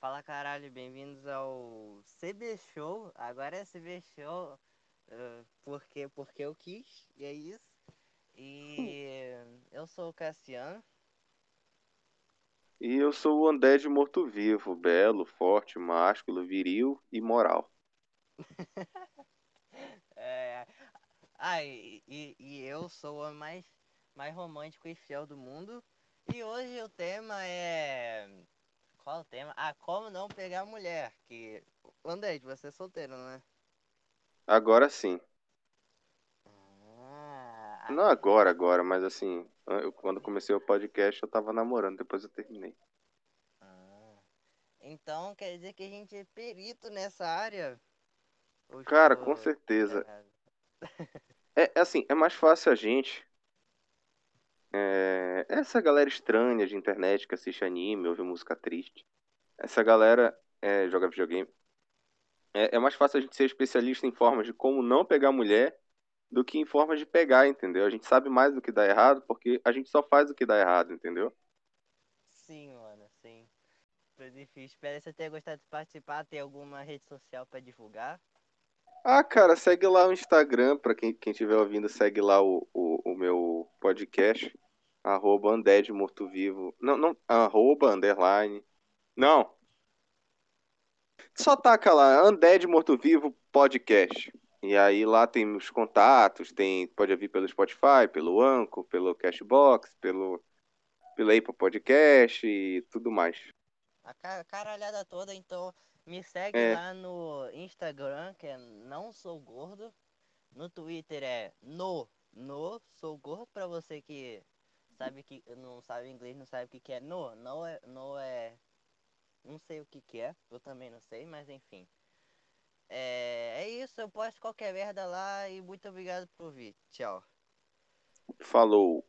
Fala caralho, bem-vindos ao CB Show. Agora é CB Show uh, porque, porque eu quis, e é isso. E eu sou o Cassiano. E eu sou o André de Morto-Vivo, belo, forte, másculo, viril e moral. é... Ah, e, e, e eu sou o mais, mais romântico e fiel do mundo. E hoje o tema é o tema? Ah, como não pegar mulher. Que. André, você é solteiro, não é? Agora sim. Ah, não agora, agora, mas assim, eu, quando comecei o podcast eu tava namorando, depois eu terminei. Ah, então quer dizer que a gente é perito nessa área? Cara, com certeza. É, é assim, é mais fácil a gente é, essa galera estranha de internet que assiste anime, ouve música triste. Essa galera é, joga videogame. É, é mais fácil a gente ser especialista em formas de como não pegar mulher do que em formas de pegar, entendeu? A gente sabe mais do que dá errado porque a gente só faz o que dá errado, entendeu? Sim, mano, sim. Foi difícil. Espero você ter gostado de participar. Tem alguma rede social para divulgar? Ah, cara, segue lá o Instagram, pra quem, quem estiver ouvindo, segue lá o meu podcast, arroba Undead Morto Vivo. Não, não, arroba, underline. Não. Só taca lá, Undead Morto Vivo Podcast. E aí lá tem os contatos, tem, pode ouvir pelo Spotify, pelo Anchor, pelo Cashbox, pelo, pelo Apple Podcast e tudo mais. A caralhada toda, então me segue é. lá no Instagram, que é não sou gordo. No Twitter é no, no sou gordo para você que sabe que não sabe inglês, não sabe o que, que é no, não é, no é não sei o que que é, eu também não sei, mas enfim. É, é isso, eu posto qualquer merda lá e muito obrigado por vir. Tchau. Falou.